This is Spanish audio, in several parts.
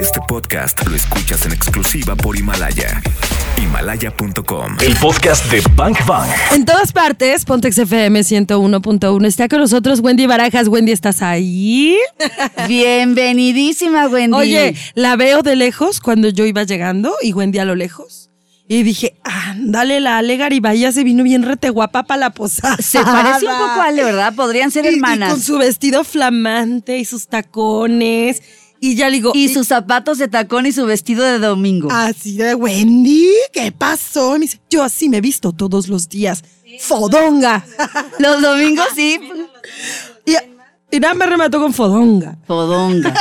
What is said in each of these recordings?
Este podcast lo escuchas en exclusiva por Himalaya. Himalaya.com. El podcast de Bank Bang. En todas partes, Pontex FM 101.1. Está con nosotros Wendy Barajas. Wendy, ¿estás ahí? Bienvenidísima, Wendy. Oye, la veo de lejos cuando yo iba llegando y Wendy a lo lejos. Y dije, ándale, la Ale Garibay se vino bien rete guapa para la posada. Se parece un poco a Ale, ¿verdad? Podrían ser Y- y hermanas. con su vestido flamante y sus tacones. Y ya le digo, Y sus zapatos de tacón y su vestido de domingo. Así de Wendy, ¿qué pasó? Me dice, yo así me he visto todos los días. Fodonga. Los domingos sí. y, y nada me remató con fodonga. Podonga.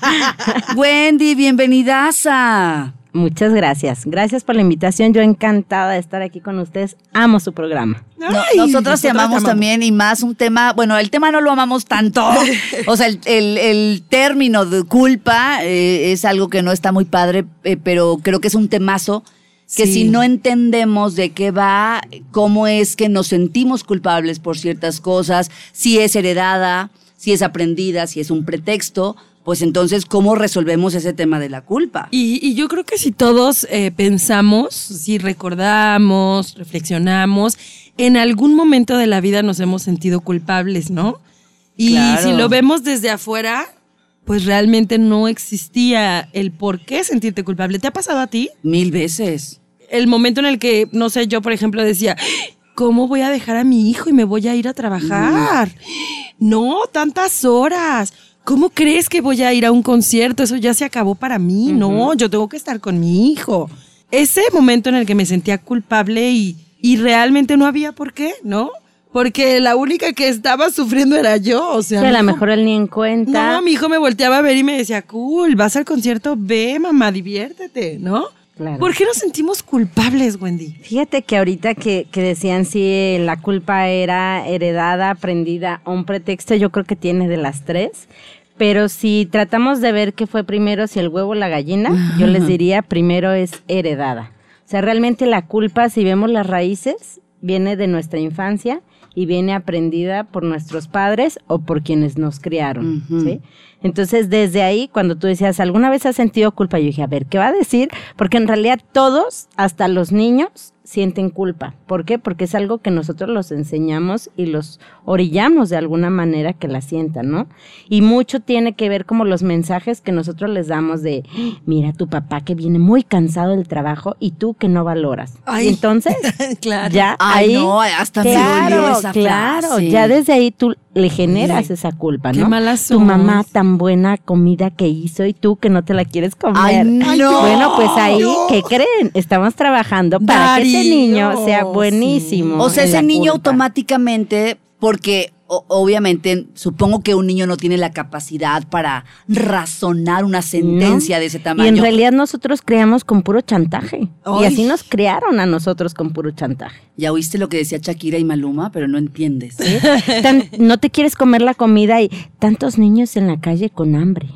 Wendy, bienvenidaza. Muchas gracias. Gracias por la invitación. Yo encantada de estar aquí con ustedes. Amo su programa. No, Ay, nosotros te amamos también y más un tema, bueno, el tema no lo amamos tanto. O sea, el, el- el término de culpa eh, es algo que no está muy padre, eh, pero creo que es un temazo que Sí. si no entendemos de qué va, cómo es que nos sentimos culpables por ciertas cosas, si es heredada, si es aprendida, si es un pretexto, pues entonces, ¿cómo resolvemos ese tema de la culpa? Y, y yo creo que si todos eh, pensamos, si recordamos, reflexionamos, en algún momento de la vida nos hemos sentido culpables, ¿no? Y Claro. si lo vemos desde afuera, pues realmente no existía el por qué sentirte culpable. ¿Te ha pasado a ti? Mil veces. el momento en el que, no sé, yo por ejemplo decía, ¿cómo voy a dejar a mi hijo y me voy a ir a trabajar? No, tantas horas. ¿Cómo crees que voy a ir a un concierto? Eso ya se acabó para mí. No, yo tengo que estar con mi hijo. Ese momento en el que me sentía culpable y, y realmente no había por qué, ¿no? Porque la única que estaba sufriendo era yo. O sea, Que a lo mejor él ni en cuenta. No, mi hijo me volteaba a ver y me decía, cool, vas al concierto, ve, mamá, diviértete, ¿no? Claro. ¿Por qué nos sentimos culpables, Wendy? Fíjate que ahorita que, que decían si la culpa era heredada, aprendida o un pretexto, yo creo que tiene de las tres. Pero si tratamos de ver qué fue primero, si el huevo o la gallina, yo les diría primero es heredada. O sea, realmente la culpa, si vemos las raíces, viene de nuestra infancia y viene aprendida por nuestros padres o por quienes nos criaron. ¿sí? Entonces, desde ahí, cuando tú decías, ¿alguna vez has sentido culpa? Yo dije, a ver, ¿qué va a decir? Porque en realidad todos, hasta los niños, sienten culpa. ¿Por qué? Porque es algo que nosotros los enseñamos y los orillamos de alguna manera que la sientan, ¿no? Y mucho tiene que ver como los mensajes que nosotros les damos de, mira tu papá que viene muy cansado del trabajo y tú que no valoras. Ay. Y entonces, claro. ya Ay, ahí, no, hasta claro, esa claro, frase. ya desde ahí tú le generas esa culpa, qué ¿no? malas tu mamá tan buena comida que hizo y tú que no te la quieres comer. Ay, no. Bueno, pues ahí, ¿qué creen? Estamos trabajando para que ese niño sea buenísimo. O sea, ese niño culpa. automáticamente, porque o- obviamente supongo que un niño no tiene la capacidad para razonar una sentencia ¿no? de ese Y tamaño. en realidad nosotros creamos con puro chantaje. Ay. Y así nos crearon a nosotros con puro chantaje. ya oíste lo que decía Shakira y Maluma, pero no entiendes. Tan- no te quieres comer la comida y tantos niños en la calle con hambre.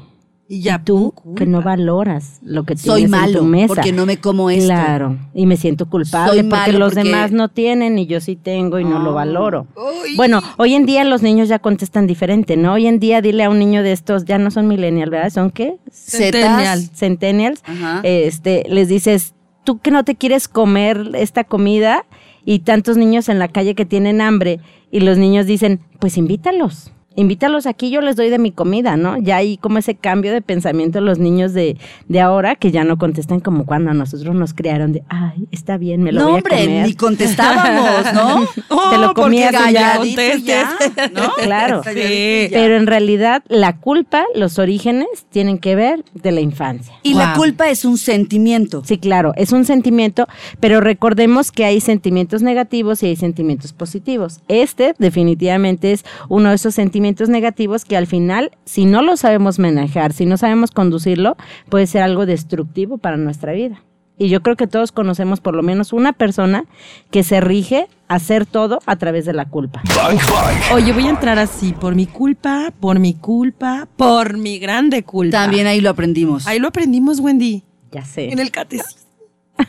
Y ya Tú que no valoras lo que Soy tienes en tu mesa. porque no me como esto. Claro, y me siento culpable Soy porque malo los porque- demás no tienen y yo sí tengo y no lo valoro. Uy. Bueno, hoy en día los niños ya contestan diferente, ¿no? Hoy en día dile a un niño de estos, ya no son millennials, ¿verdad? ¿Son qué? Centennial. Centennials. Ajá. Este, les dices, tú que no te quieres comer esta comida y tantos niños en la calle que tienen hambre y los niños dicen, pues invítalos. Invítalos aquí, yo les doy de mi comida, ¿no? Ya hay como ese cambio de pensamiento los niños de, de ahora que ya no contestan como cuando a nosotros nos criaron de, ay, está bien, me lo no, voy a hombre, comer. ni contestábamos, ¿no? Te lo Oh, comías y ya. Calladito contestes. ya, ¿no? Claro. Calladito Sí. Pero en realidad la culpa, los orígenes tienen que ver de la infancia. Y la culpa es un sentimiento. Sí, claro, es un sentimiento, pero recordemos que hay sentimientos negativos y hay sentimientos positivos. Este definitivamente es uno de esos sentimientos negativos que al final, si no lo sabemos manejar, si no sabemos conducirlo, puede ser algo destructivo para nuestra vida. Y yo creo que todos conocemos por lo menos una persona que se rige a hacer todo a través de la culpa. Bang Bang. Oye, voy a entrar así, por mi culpa, por mi culpa, por mi grande culpa. También ahí lo aprendimos. Ahí lo aprendimos, Wendy, Ya sé. en el catecismo.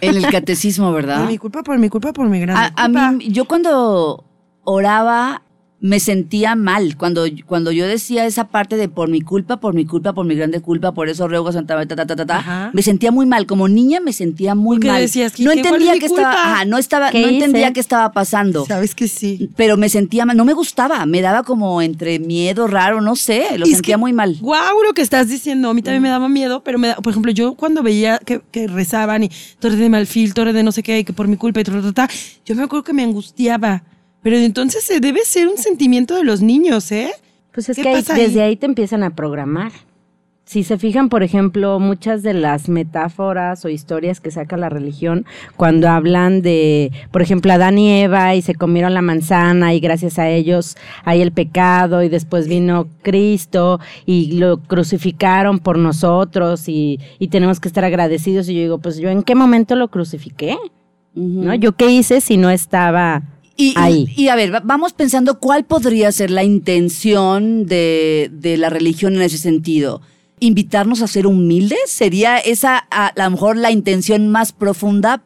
En el catecismo, Por ¿verdad? mi culpa, por mi culpa, por mi grande A, a culpa. mí, yo cuando oraba, me sentía mal cuando, cuando yo decía esa parte de por mi culpa, por mi culpa, por mi grande culpa, por eso ruego Santa ta, ta, ta, ta, me sentía muy mal. Como niña me sentía muy mal. decías, ¿qué- no entendía qué estaba, ajá, no estaba, ¿Qué no entendía qué estaba pasando. Sabes que sí. Pero me sentía mal, no me gustaba, me daba como entre miedo raro, no sé, lo sentía que, muy mal. Guau, lo que estás diciendo. A mí también me daba miedo, pero me da, por ejemplo, yo cuando veía que, que rezaban y torre de malfil, torre de no sé qué, y que por mi culpa y ta, ta, ta, yo me acuerdo que me angustiaba. Pero entonces se debe ser un sentimiento de los niños, ¿eh? Pues es ¿Qué que ahí- pasa ahí? desde ahí te empiezan a programar. Si se fijan, por ejemplo, muchas de las metáforas o historias que saca la religión, cuando hablan de, por ejemplo, Adán y Eva y se comieron la manzana y gracias a ellos hay el pecado y después vino Cristo y lo crucificaron por nosotros y, y tenemos que estar agradecidos. Y yo digo, pues yo en qué momento lo crucifiqué, ¿no? Yo qué hice si no estaba Y, y- ahí. y a ver, va- vamos pensando cuál podría ser la intención de, de la religión en ese sentido. ¿Invitarnos a ser humildes? ¿Sería esa a, a lo mejor la intención más profunda?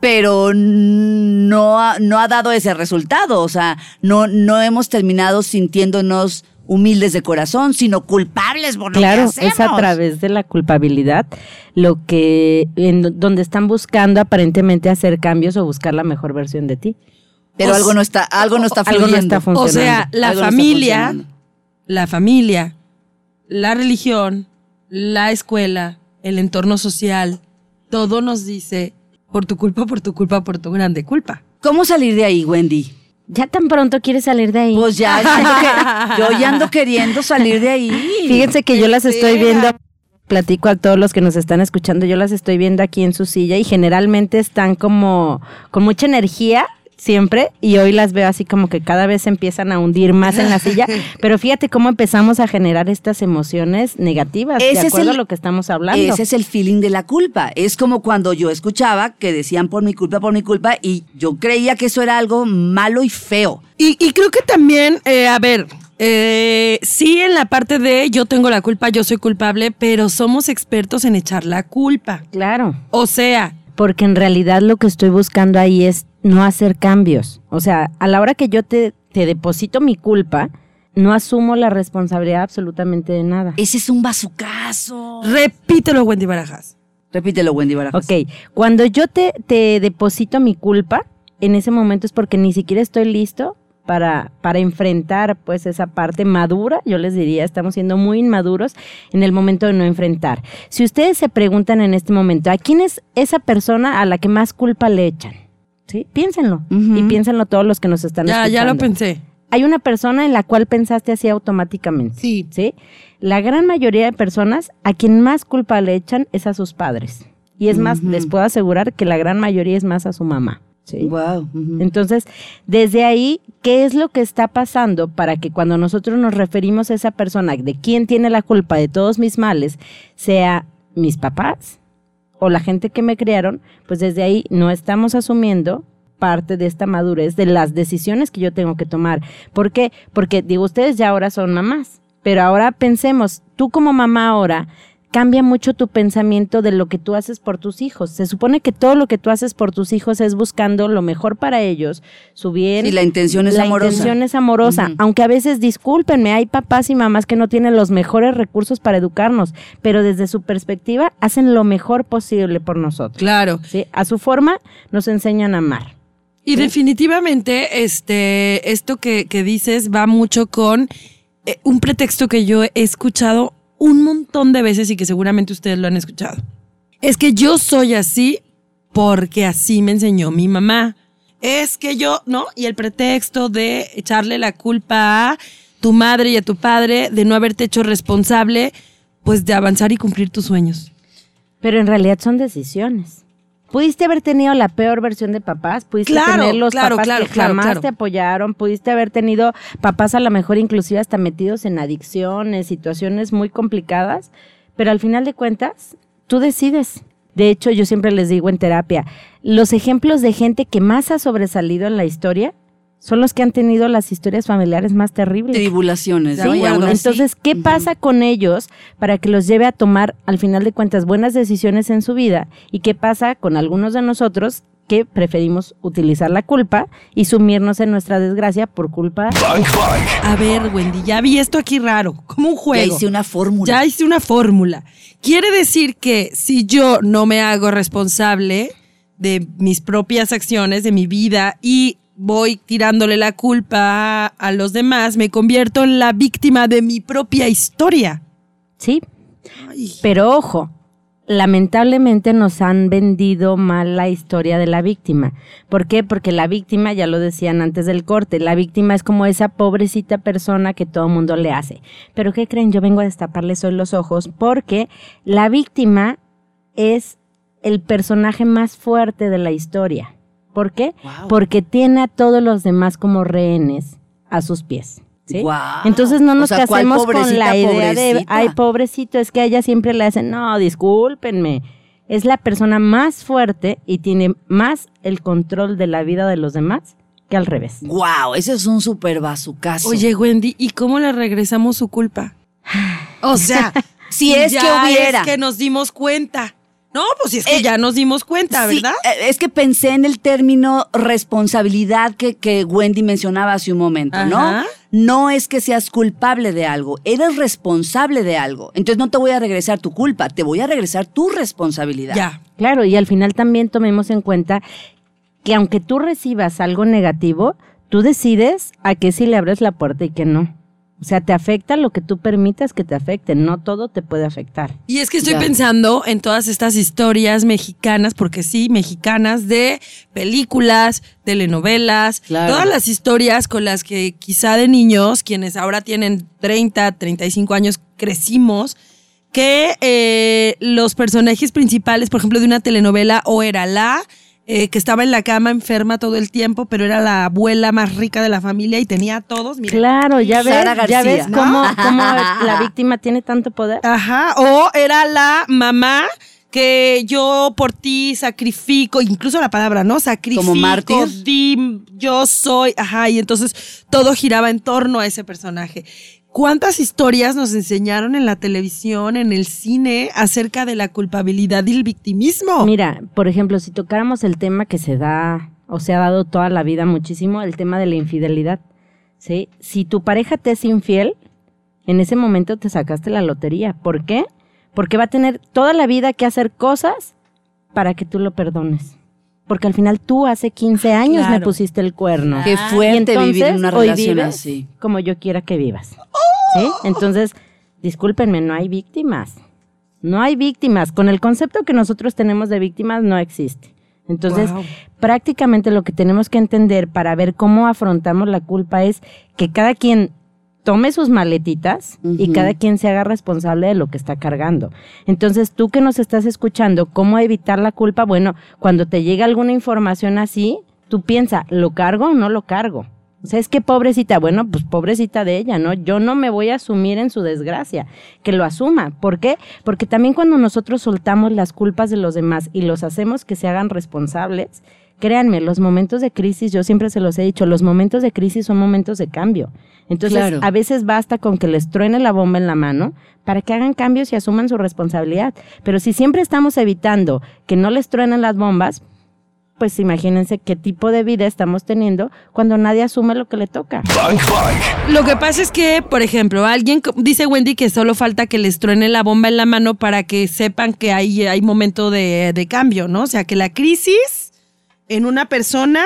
Pero no ha, no ha dado ese resultado. O sea, no, no hemos terminado sintiéndonos humildes de corazón, sino culpables por lo Claro, que hacemos. es a través de la culpabilidad lo que en do- donde están buscando aparentemente hacer cambios o buscar la mejor versión de ti. Pero O algo no está, algo no está algo no fluyendo. está O funcionando. sea, la Algo familia, funcionando. la familia, la religión, la escuela, el entorno social, todo nos dice por tu culpa, por tu culpa, por tu grande culpa. ¿Cómo salir de ahí, Wendy? Ya tan pronto quieres salir de ahí. Pues ya, que yo ya ando queriendo salir de ahí. Fíjense que yo las estoy Espera. viendo, platico a todos los que nos están escuchando, yo las estoy viendo aquí en su silla y generalmente están como con mucha energía siempre y hoy las veo así como que cada vez se empiezan a hundir más en la silla, pero fíjate cómo empezamos a generar estas emociones negativas Ese de es acuerdo el- a lo que estamos hablando. Ese es el feeling de la culpa. Es como cuando yo escuchaba que decían por mi culpa, por mi culpa, y yo creía que eso era algo malo y feo. Y, y creo que también, eh, a ver, eh, sí en la parte de yo tengo la culpa, yo soy culpable, pero somos expertos en echar la culpa. Claro. O sea, Porque en realidad lo que estoy buscando ahí es no hacer cambios. O sea, a la hora que yo te, te deposito mi culpa, no asumo la responsabilidad absolutamente de nada. Ese es un bazucazo. repítelo, Wendy Barajas. Repítelo, Wendy Barajas. Ok, cuando yo te, te deposito mi culpa, en ese momento es porque ni siquiera estoy listo para, para enfrentar pues esa parte madura, yo les diría, estamos siendo muy inmaduros en el momento de no enfrentar. Si ustedes se preguntan en este momento, ¿a quién es esa persona a la que más culpa le echan? ¿Sí? Piénsenlo. Y piénsenlo todos los que nos están Ya, escuchando. ya lo pensé. Hay una persona en la cual pensaste así automáticamente. Sí. ¿sí? La gran mayoría de personas a quien más culpa le echan es a sus padres. Y es más, les puedo asegurar que la gran mayoría es más a su mamá. ¿sí? Wow. Entonces, desde ahí, ¿qué es lo que está pasando para que cuando nosotros nos referimos a esa persona de quién tiene la culpa de todos mis males, sea mis papás o la gente que me criaron? Pues desde ahí no estamos asumiendo parte de esta madurez de las decisiones que yo tengo que tomar. ¿Por qué? Porque digo, ustedes ya ahora son mamás, pero ahora pensemos, tú como mamá ahora, cambia mucho tu pensamiento de lo que tú haces por tus hijos. Se supone que todo lo que tú haces por tus hijos es buscando lo mejor para ellos, su bien. Sí, la intención es la amorosa. intención es amorosa, aunque a veces, discúlpenme, hay papás y mamás que no tienen los mejores recursos para educarnos, pero desde su perspectiva hacen lo mejor posible por nosotros. Claro. ¿sí? A su forma nos enseñan a amar. Y definitivamente, este, esto que, que dices va mucho con eh, un pretexto que yo he escuchado un montón de veces y que seguramente ustedes lo han escuchado. Es que yo soy así porque así me enseñó mi mamá. Es que yo, ¿no? Y el pretexto de echarle la culpa a tu madre y a tu padre de no haberte hecho responsable, pues de avanzar y cumplir tus sueños. Pero en realidad son decisiones. Pudiste haber tenido la peor versión de papás, pudiste Claro, tener los claro, papás claro, que jamás te apoyaron, pudiste haber tenido papás a lo mejor inclusive hasta metidos en adicciones, situaciones muy complicadas, pero al final de cuentas, tú decides. De hecho, yo siempre les digo en terapia, los ejemplos de gente que más ha sobresalido en la historia son los que han tenido las historias familiares más terribles. Tribulaciones. ¿no? Así- Entonces, ¿qué pasa con ellos para que los lleve a tomar, al final de cuentas, buenas decisiones en su vida? ¿Y qué pasa con algunos de nosotros que preferimos utilizar la culpa y sumirnos en nuestra desgracia por culpa. Bank Bank. A ver, Wendy, ya vi esto aquí raro, como un Ya juego. hice una fórmula. Ya hice una fórmula. Quiere decir que si yo no me hago responsable de mis propias acciones, de mi vida, y voy tirándole la culpa a los demás, me convierto en la víctima de mi propia historia. Sí, Ay. pero ojo, lamentablemente nos han vendido mal la historia de la víctima. ¿Por qué? Porque la víctima, ya lo decían antes del corte, la víctima es como esa pobrecita persona que todo el mundo le hace. Pero ¿qué creen? Yo vengo a destaparles hoy los ojos porque la víctima es el personaje más fuerte de la historia. ¿Por qué? Wow. Porque tiene a todos los demás como rehenes a sus pies. Entonces no O nos sea, ¿cuál casemos con la idea de, ay, pobrecito, es que a ella siempre le hacen, no, discúlpenme. Es la persona más fuerte y tiene más el control de la vida de los demás que al revés. Wow, ese es un super bazucazo. Oye, Wendy, ¿y cómo le regresamos su culpa? O sea, Si es ya que hubiera. Es que nos dimos cuenta. No, pues si es que Eh, ya nos dimos cuenta, Sí, ¿verdad? eh, es que pensé en el término responsabilidad que, que Wendy mencionaba hace un momento, ¿no? No es que seas culpable de algo, eres responsable de algo. Entonces no te voy a regresar tu culpa, te voy a regresar tu responsabilidad. Ya. Claro, y al final también tomemos en cuenta que aunque tú recibas algo negativo, tú decides a qué sí le abres la puerta y qué no. O sea, te afecta lo que tú permitas que te afecte, no todo te puede afectar. Y es que estoy Ya. pensando en todas estas historias mexicanas, porque sí, mexicanas, de películas, telenovelas, Claro. todas las historias con las que quizá de niños, quienes ahora tienen 30, 35 años, crecimos, que eh, los personajes principales, por ejemplo, de una telenovela, o era la eh, que estaba en la cama enferma todo el tiempo, pero era la abuela más rica de la familia y tenía a todos. miren, Claro, ya ves, Sara ya ves cómo, cómo la víctima tiene tanto poder. Ajá, o era la mamá que yo por ti sacrifico, incluso la palabra, ¿no? Sacrifico, Como mártir. di, yo soy, ajá, y entonces todo giraba en torno a ese personaje. ¿Cuántas historias nos enseñaron en la televisión, en el cine, acerca de la culpabilidad y el victimismo? Mira, por ejemplo, si tocáramos el tema que se da o se ha dado toda la vida muchísimo, el tema de la infidelidad. ¿sí? Si tu pareja te es infiel, en ese momento te sacaste la lotería. ¿Por qué? Porque va a tener toda la vida que hacer cosas para que tú lo perdones. Porque al final tú hace 15 años me pusiste el cuerno. Qué fuerte vivir en entonces, una hoy relación así. Como yo quiera que vivas. ¿Sí? Entonces, discúlpenme, no hay víctimas. No hay víctimas. Con el concepto que nosotros tenemos de víctimas no existe. Entonces, Wow. prácticamente lo que tenemos que entender para ver cómo afrontamos la culpa es que cada quien tome sus maletitas y cada quien se haga responsable de lo que está cargando. Entonces, tú que nos estás escuchando, ¿cómo evitar la culpa? Bueno, cuando te llega alguna información así, tú piensa, ¿lo cargo o no lo cargo? O sea, es que pobrecita, bueno, pues pobrecita de ella, ¿no? Yo no me voy a asumir en su desgracia, que lo asuma. ¿Por qué? Porque también cuando nosotros soltamos las culpas de los demás y los hacemos que se hagan responsables, créanme, los momentos de crisis, yo siempre se los he dicho, los momentos de crisis son momentos de cambio. Entonces, Claro. a veces basta con que les truene la bomba en la mano para que hagan cambios y asuman su responsabilidad. Pero si siempre estamos evitando que no les truenen las bombas, pues imagínense qué tipo de vida estamos teniendo cuando nadie asume lo que le toca. Bank Bank. Lo que pasa es que, por ejemplo, alguien dice Wendy que solo falta que les truene la bomba en la mano para que sepan que hay, hay momento de, de cambio, ¿no? O sea, que la crisis en una persona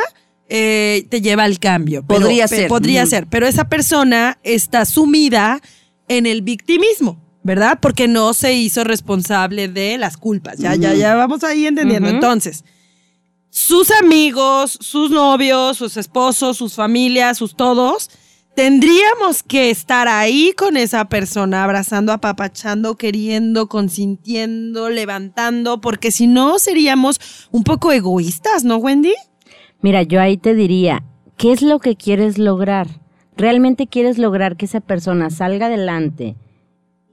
eh, te lleva al cambio. Podría ser. Podría ser, pero esa persona está sumida en el victimismo. ¿Verdad? Porque no se hizo responsable de las culpas. Ya, ya, ya vamos ahí entendiendo. Entonces, sus amigos, sus novios, sus esposos, sus familias, sus todos, tendríamos que estar ahí con esa persona, abrazando, apapachando, queriendo, consintiendo, levantando, porque si no seríamos un poco egoístas, ¿no, Wendy? Mira, yo ahí te diría, ¿qué es lo que quieres lograr? ¿Realmente quieres lograr que esa persona salga adelante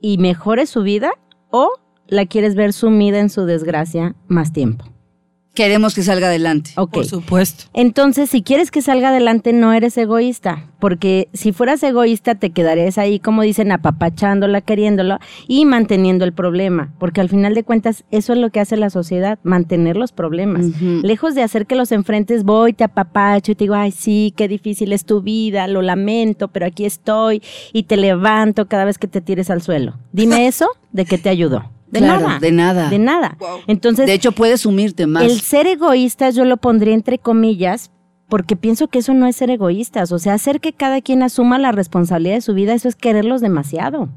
y mejore su vida o la quieres ver sumida en su desgracia más tiempo? Queremos que salga adelante. Ok. Por supuesto. Entonces, si quieres que salga adelante, no eres egoísta, porque si fueras egoísta, te quedarías ahí, como dicen, apapachándola, queriéndolo y manteniendo el problema, porque al final de cuentas, eso es lo que hace la sociedad, mantener los problemas. Lejos de hacer que los enfrentes, voy, te apapacho y te digo, ay, sí, qué difícil es tu vida, lo lamento, pero aquí estoy y te levanto cada vez que te tires al suelo. Dime eso, ¿de qué te ayudó? De Claro, nada. de nada. De nada. Entonces, De hecho, puedes sumirte más. el ser egoístas yo lo pondría entre comillas porque pienso que eso no es ser egoístas, o sea, hacer que cada quien asuma la responsabilidad de su vida, eso es quererlos demasiado.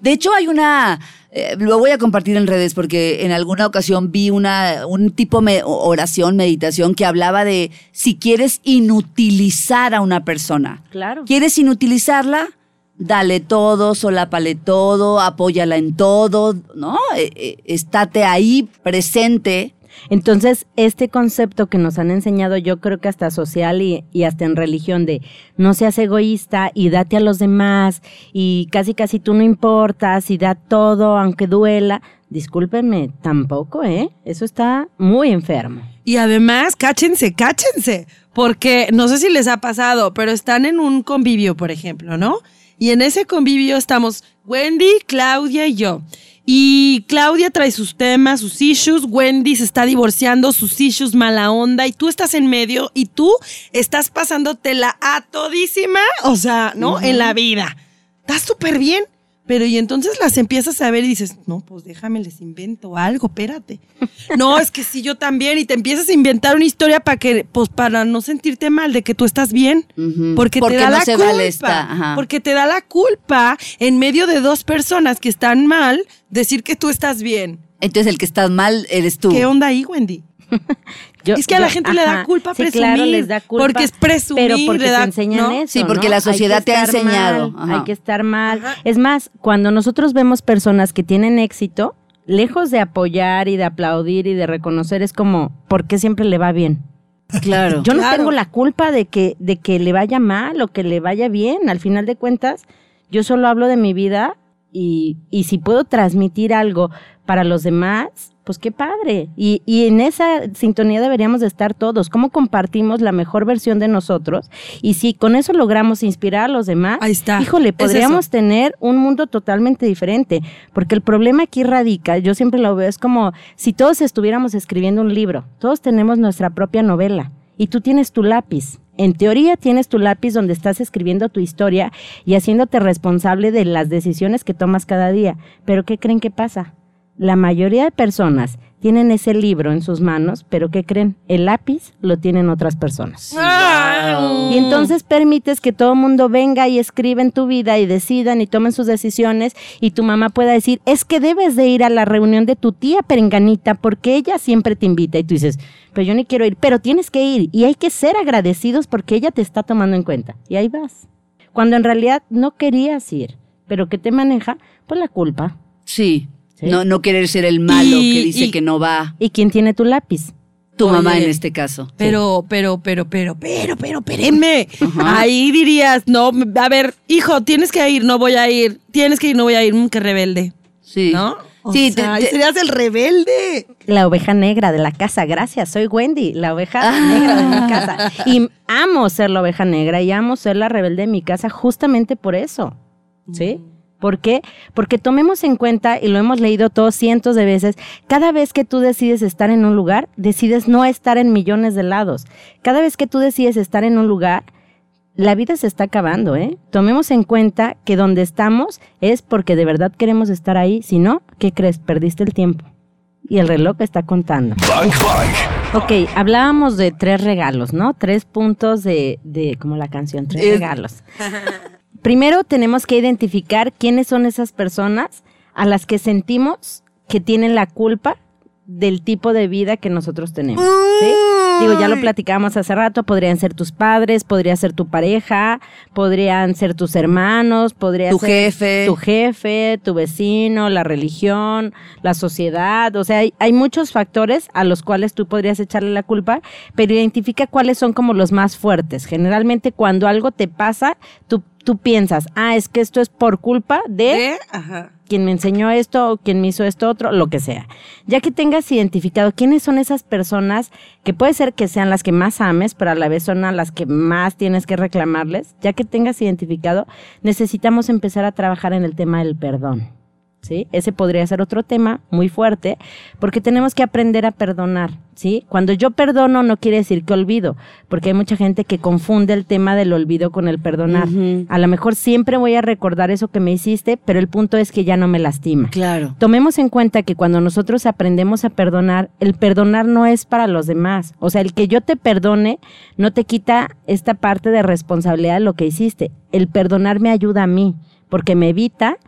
De hecho, hay una, eh, lo voy a compartir en redes porque en alguna ocasión vi una, un tipo de oración, meditación que hablaba de si quieres inutilizar a una persona. Claro. ¿Quieres inutilizarla? Dale todo, solápale todo, apóyala en todo, ¿no? Eh, eh, estate ahí presente. Entonces, este concepto que nos han enseñado, yo creo que hasta social y, y hasta en religión, de no seas egoísta y date a los demás y casi casi tú no importas y da todo aunque duela, discúlpenme, tampoco, ¿eh? Eso está muy enfermo. Y además, cáchense, cáchense, porque no sé si les ha pasado, pero están en un convivio, por ejemplo, ¿no? Y en ese convivio estamos Wendy, Claudia y yo. Y Claudia trae sus temas, sus issues, Wendy se está divorciando, sus issues, mala onda, y tú estás en medio y tú estás pasándotela a todísima, o sea, ¿no? En la vida. Estás súper bien. Pero y entonces las empiezas a ver y dices, no, pues déjame, les invento algo, espérate. No, es que sí, yo también. Y te empiezas a inventar una historia para que, pues para no sentirte mal de que tú estás bien. Porque, Porque te da no la culpa. vale esta, ajá. Porque te da la culpa en medio de dos personas que están mal decir que tú estás bien. Entonces el que estás mal eres tú. ¿Qué onda ahí, Wendy? Yo- Es que a la gente le da culpa sí, presumir, claro, les da culpa, porque es presumir, pero porque le da- te enseñan ¿no? eso, Sí, porque ¿no? la sociedad te ha enseñado, mal, hay que estar mal. Ajá. Es más, cuando nosotros vemos personas que tienen éxito, lejos de apoyar y de aplaudir y de reconocer, es como, ¿por qué siempre le va bien? Claro. Yo no Claro. tengo la culpa de que, de que le vaya mal o que le vaya bien. Al final de cuentas, yo solo hablo de mi vida y, y si puedo transmitir algo para los demás, pues qué padre. Y, y en esa sintonía deberíamos de estar todos. ¿Cómo compartimos la mejor versión de nosotros? Y si con eso logramos inspirar a los demás, Ahí está. híjole, Es podríamos eso. tener un mundo totalmente diferente. Porque el problema aquí radica, yo siempre lo veo, es como si todos estuviéramos escribiendo un libro. Todos tenemos nuestra propia novela. Y tú tienes tu lápiz. En teoría tienes tu lápiz donde estás escribiendo tu historia y haciéndote responsable de las decisiones que tomas cada día. Pero ¿qué creen que pasa? La mayoría de personas tienen ese libro en sus manos, pero ¿qué creen? El lápiz lo tienen otras personas. Y entonces permites que todo el mundo venga y escriba en tu vida y decidan y tomen sus decisiones y tu mamá pueda decir, es que debes de ir a la reunión de tu tía perenganita porque ella siempre te invita. Y tú dices, pero yo ni quiero ir, pero tienes que ir y hay que ser agradecidos porque ella te está tomando en cuenta. Y ahí vas. Cuando en realidad no querías ir, pero ¿qué te maneja? Pues la culpa. Sí. Sí. No, no querer ser el malo Y- que dice y- que no va. ¿Y quién tiene tu lápiz? Tu Oye. mamá en este caso. Pero, pero, pero, pero, pero, pero, espérenme. Ahí dirías, no, a ver, hijo, tienes que ir, no voy a ir. Tienes que ir, no voy a ir. Mm, qué rebelde. Sí. ¿No? O sí, sea, te- te- serías el rebelde. La oveja negra de la casa, gracias, soy Wendy, la oveja negra de mi casa. Y amo ser la oveja negra y amo ser la rebelde de mi casa justamente por eso. ¿Sí? ¿Por qué? Porque tomemos en cuenta, y lo hemos leído todos cientos de veces, cada vez que tú decides estar en un lugar, decides no estar en millones de lados. Cada vez que tú decides estar en un lugar, la vida se está acabando, ¿eh? Tomemos en cuenta que donde estamos es porque de verdad queremos estar ahí. Si no, ¿qué crees? Perdiste el tiempo. Y el reloj está contando. Bang Bang. Ok, hablábamos de tres regalos, ¿no? Tres puntos de, de como la canción, tres Es- regalos. Primero tenemos que identificar quiénes son esas personas a las que sentimos que tienen la culpa del tipo de vida que nosotros tenemos. ¿sí? Digo, ya lo platicábamos hace rato, podrían ser tus padres, podría ser tu pareja, podrían ser tus hermanos, podría Tu ser jefe. tu jefe, tu vecino, la religión, la sociedad, o sea, hay, hay muchos factores a los cuales tú podrías echarle la culpa, pero identifica cuáles son como los más fuertes. Generalmente cuando algo te pasa, tú, tú piensas, ah, es que esto es por culpa de. Ajá. quien me enseñó esto o quien me hizo esto otro, lo que sea. Ya que tengas identificado quiénes son esas personas que puede ser que sean las que más ames, pero a la vez son a las que más tienes que reclamarles, ya que tengas identificado, necesitamos empezar a trabajar en el tema del perdón. ¿Sí? Ese podría ser otro tema muy fuerte, porque tenemos que aprender a perdonar, ¿sí? Cuando yo perdono no quiere decir que olvido, porque hay mucha gente que confunde el tema del olvido con el perdonar. A lo mejor siempre voy a recordar eso que me hiciste, pero el punto es que ya no me lastima. Claro. Tomemos en cuenta que cuando nosotros aprendemos a perdonar, el perdonar no es para los demás. O sea, el que yo te perdone no te quita esta parte de responsabilidad de lo que hiciste. El perdonar me ayuda a mí, porque me evita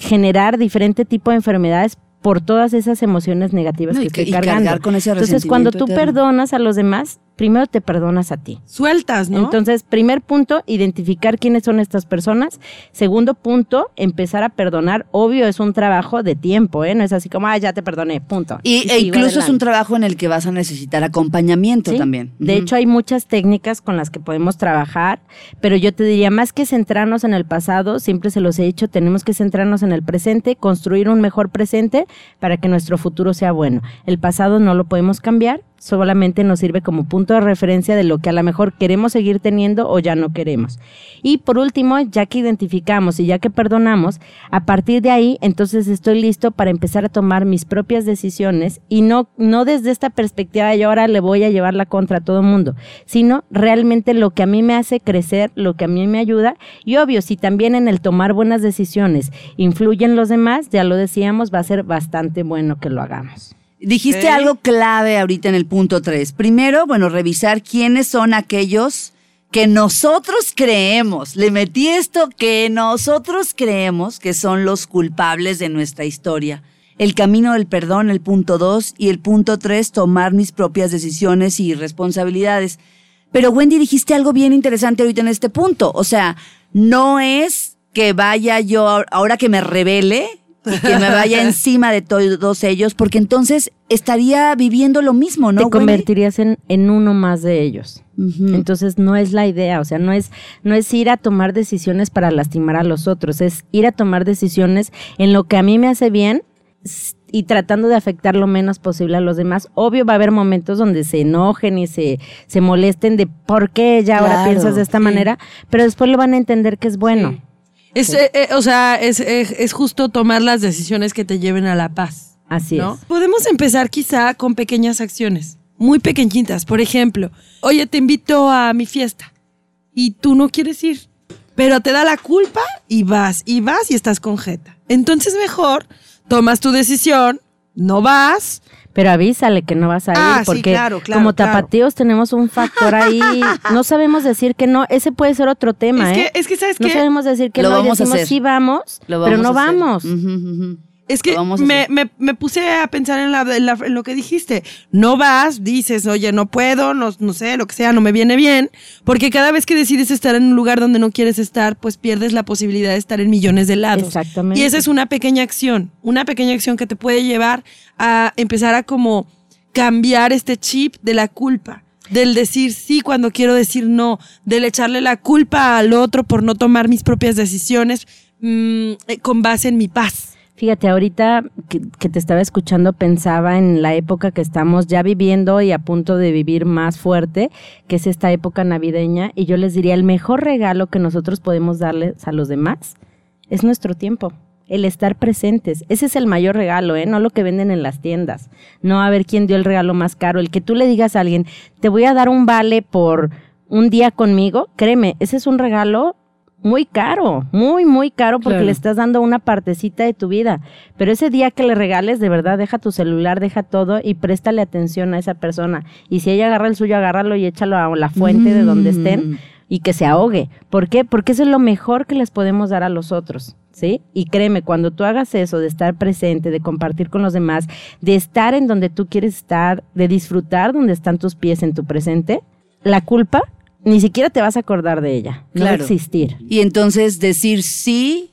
generar diferente tipo de enfermedades por todas esas emociones negativas No, que y que- estoy y cargando. con ese Entonces, cuando tú eterno. perdonas a los demás, primero te perdonas a ti. Sueltas, ¿no? Entonces, primer punto, identificar quiénes son estas personas. Segundo punto, empezar a perdonar. Obvio, es un trabajo de tiempo, ¿eh? No es así como, ah, ya te perdoné, punto. Y, e incluso es un trabajo en el que vas a necesitar acompañamiento Sí. también. De hecho, hay muchas técnicas con las que podemos trabajar, pero yo te diría, más que centrarnos en el pasado, siempre se los he dicho, tenemos que centrarnos en el presente, construir un mejor presente para que nuestro futuro sea bueno. El pasado no lo podemos cambiar, solamente nos sirve como punto de referencia de lo que a lo mejor queremos seguir teniendo o ya no queremos. Y por último, ya que identificamos y ya que perdonamos, a partir de ahí, entonces estoy listo para empezar a tomar mis propias decisiones y no, no desde esta perspectiva de yo ahora le voy a llevar la contra a todo el mundo, sino realmente lo que a mí me hace crecer, lo que a mí me ayuda y obvio, si también en el tomar buenas decisiones influyen los demás, ya lo decíamos, va a ser bastante bueno que lo hagamos. Dijiste algo clave ahorita en el punto 3. Primero, bueno, revisar quiénes son aquellos que nosotros creemos, le metí esto, que nosotros creemos que son los culpables de nuestra historia. El camino del perdón, el punto 2, y el punto 3, tomar mis propias decisiones y responsabilidades. Pero Wendy, dijiste algo bien interesante ahorita en este punto. O sea, no es que vaya yo, ahor- ahora que me revele, y que me vaya encima de todos ellos, porque entonces estaría viviendo lo mismo, ¿no? Te convertirías en, en uno más de ellos. Entonces no es la idea, o sea, no es, no es ir a tomar decisiones para lastimar a los otros, es ir a tomar decisiones en lo que a mí me hace bien y tratando de afectar lo menos posible a los demás. Obvio va a haber momentos donde se enojen y se, se molesten de por qué ya ahora piensas de esta sí. manera, pero después lo van a entender que es bueno. Es, eh, eh, o sea, es, es- es justo tomar las decisiones que te lleven a la paz. Así ¿no? es. Podemos empezar quizá con pequeñas acciones, muy pequeñitas. Por ejemplo, oye, te invito a mi fiesta y tú no quieres ir, pero te da la culpa y vas, y vas y estás con jeta. Entonces mejor tomas tu decisión, no vas. Pero avísale que no vas a ir, Ah, sí, porque claro, claro, como claro. tapatíos tenemos un factor ahí, no sabemos decir que no, ese puede ser otro tema, Es ¿eh? que, es que, ¿sabes no qué? sabemos decir que Lo no, y vamos a decimos hacer. sí vamos, Lo pero no a hacer. vamos. Ujú, ujú. Es que me, me- me puse a pensar en, la, en la- en lo que dijiste. No vas, dices, oye, no puedo, no, no sé, lo que sea, no me viene bien. Porque cada vez que decides estar en un lugar donde no quieres estar, pues pierdes la posibilidad de estar en millones de lados. Exactamente. Y esa es una pequeña acción, una pequeña acción que te puede llevar a empezar a como cambiar este chip de la culpa. Del decir sí cuando quiero decir no, del echarle la culpa al otro por no tomar mis propias decisiones mm, eh, con base en mi paz. Fíjate, ahorita que, te estaba escuchando pensaba en la época que estamos ya viviendo y a punto de vivir más fuerte, que es esta época navideña, y yo les diría, el mejor regalo que nosotros podemos darles a los demás es nuestro tiempo, el estar presentes. Ese es el mayor regalo, ¿eh? No lo que venden en las tiendas, no a ver quién dio el regalo más caro, el que tú le digas a alguien, te voy a dar un vale por un día conmigo, créeme, ese es un regalo muy caro, muy, muy caro porque Claro. le estás dando una partecita de tu vida. Pero ese día que le regales, de verdad, deja tu celular, deja todo y préstale atención a esa persona. Y si ella agarra el suyo, agárralo y échalo a la fuente de donde estén Mm. y que se ahogue. ¿Por qué? Porque eso es lo mejor que les podemos dar a los otros, ¿sí? Y créeme, cuando tú hagas eso, de estar presente, de compartir con los demás, de estar en donde tú quieres estar, de disfrutar donde están tus pies en tu presente, la culpa ni siquiera te vas a acordar de ella. No va a Claro. existir. Y entonces decir sí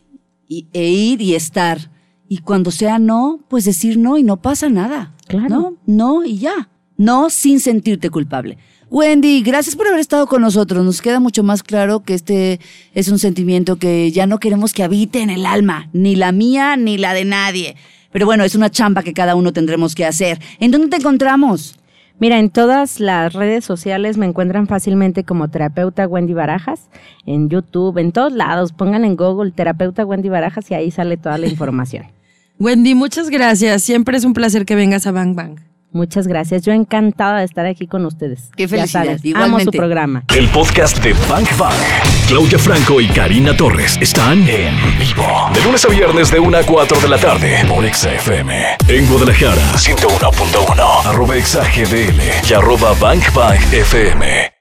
y- e ir y estar. Y cuando sea no, pues decir no y no pasa nada. Claro. No, no y ya. no sin sentirte culpable. Wendy, gracias por haber estado con nosotros. Nos queda mucho más claro que este es un sentimiento que ya no queremos que habite en el alma, ni la mía ni la de nadie. Pero bueno, es una chamba que cada uno tendremos que hacer. ¿En dónde te encontramos? Mira, en todas las redes sociales me encuentran fácilmente como terapeuta Wendy Barajas, en YouTube, en todos lados. Pongan en Google terapeuta Wendy Barajas y ahí sale toda la información. Wendy, muchas gracias. Siempre es un placer que vengas a Bang Bang. Muchas gracias. Yo encantada de estar aquí con ustedes. Qué Ya felicidad, Amo su programa. El podcast de Bank Bank. Claudia Franco y Karina Torres están en vivo. De lunes a viernes de 1 a 4 de la tarde por Exa FM. En Guadalajara, 101.1. Arroba Exa GDL y arroba Bank Bank FM.